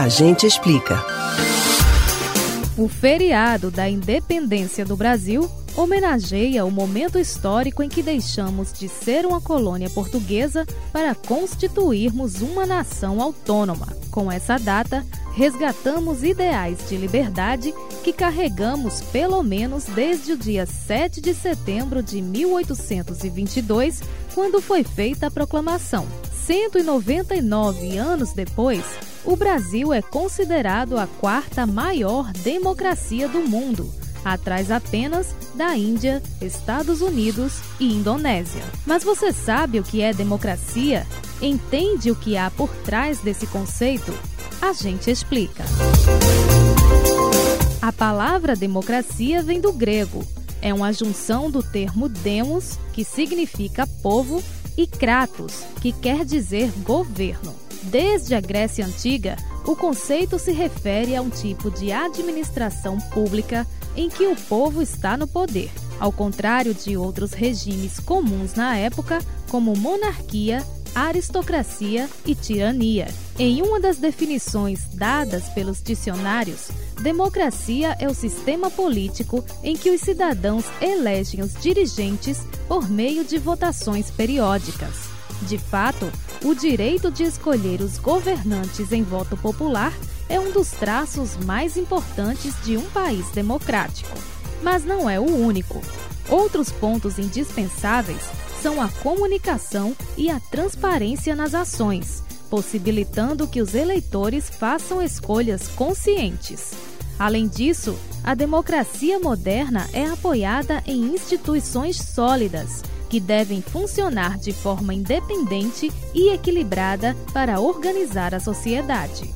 A gente explica. O feriado da independência do Brasil homenageia o momento histórico em que deixamos de ser uma colônia portuguesa para constituirmos uma nação autônoma. Com essa data, resgatamos ideais de liberdade que carregamos pelo menos desde o dia 7 de setembro de 1822, quando foi feita a proclamação. 199 anos depois, o Brasil é considerado a quarta maior democracia do mundo, atrás apenas da Índia, Estados Unidos e Indonésia. Mas você sabe o que é democracia? Entende o que há por trás desse conceito? A gente explica. A palavra democracia vem do grego. É uma junção do termo demos, que significa povo, e kratos, que quer dizer governo. Desde a Grécia Antiga, o conceito se refere a um tipo de administração pública em que o povo está no poder, ao contrário de outros regimes comuns na época, como monarquia, aristocracia e tirania. Em uma das definições dadas pelos dicionários, democracia é o sistema político em que os cidadãos elegem os dirigentes por meio de votações periódicas. De fato, o direito de escolher os governantes em voto popular é um dos traços mais importantes de um país democrático. Mas não é o único. Outros pontos indispensáveis são a comunicação e a transparência nas ações, possibilitando que os eleitores façam escolhas conscientes. Além disso, a democracia moderna é apoiada em instituições sólidas, que devem funcionar de forma independente e equilibrada para organizar a sociedade.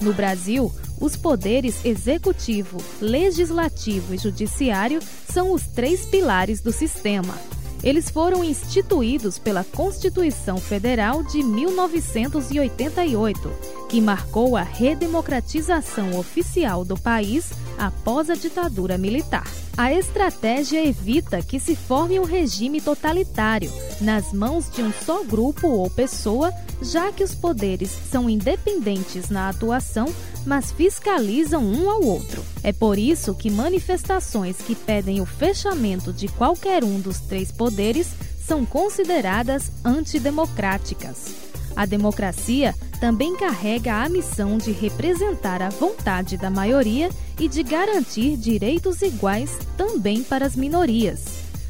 No Brasil, os poderes executivo, legislativo e judiciário são os três pilares do sistema. Eles foram instituídos pela Constituição Federal de 1988, que marcou a redemocratização oficial do país após a ditadura militar. A estratégia evita que se forme um regime totalitário nas mãos de um só grupo ou pessoa, já que os poderes são independentes na atuação, mas fiscalizam um ao outro. É por isso que manifestações que pedem o fechamento de qualquer um dos três poderes são consideradas antidemocráticas. A democracia também carrega a missão de representar a vontade da maioria e de garantir direitos iguais também para as minorias.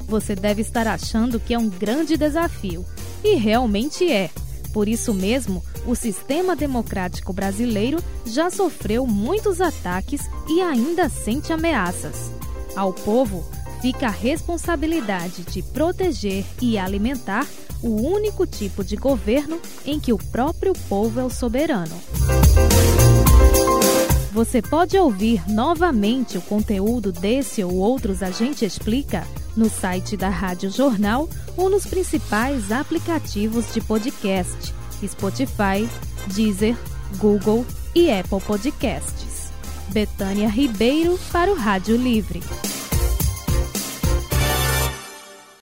Você deve estar achando que é um grande desafio, e realmente é. Por isso mesmo, o sistema democrático brasileiro já sofreu muitos ataques e ainda sente ameaças. Ao povo fica a responsabilidade de proteger e alimentar o único tipo de governo em que o próprio povo é o soberano. Você pode ouvir novamente o conteúdo desse ou outros A Gente Explica no site da Rádio Jornal ou nos principais aplicativos de podcast: Spotify, Deezer, Google e Apple Podcasts. Betânia Ribeiro para o Rádio Livre.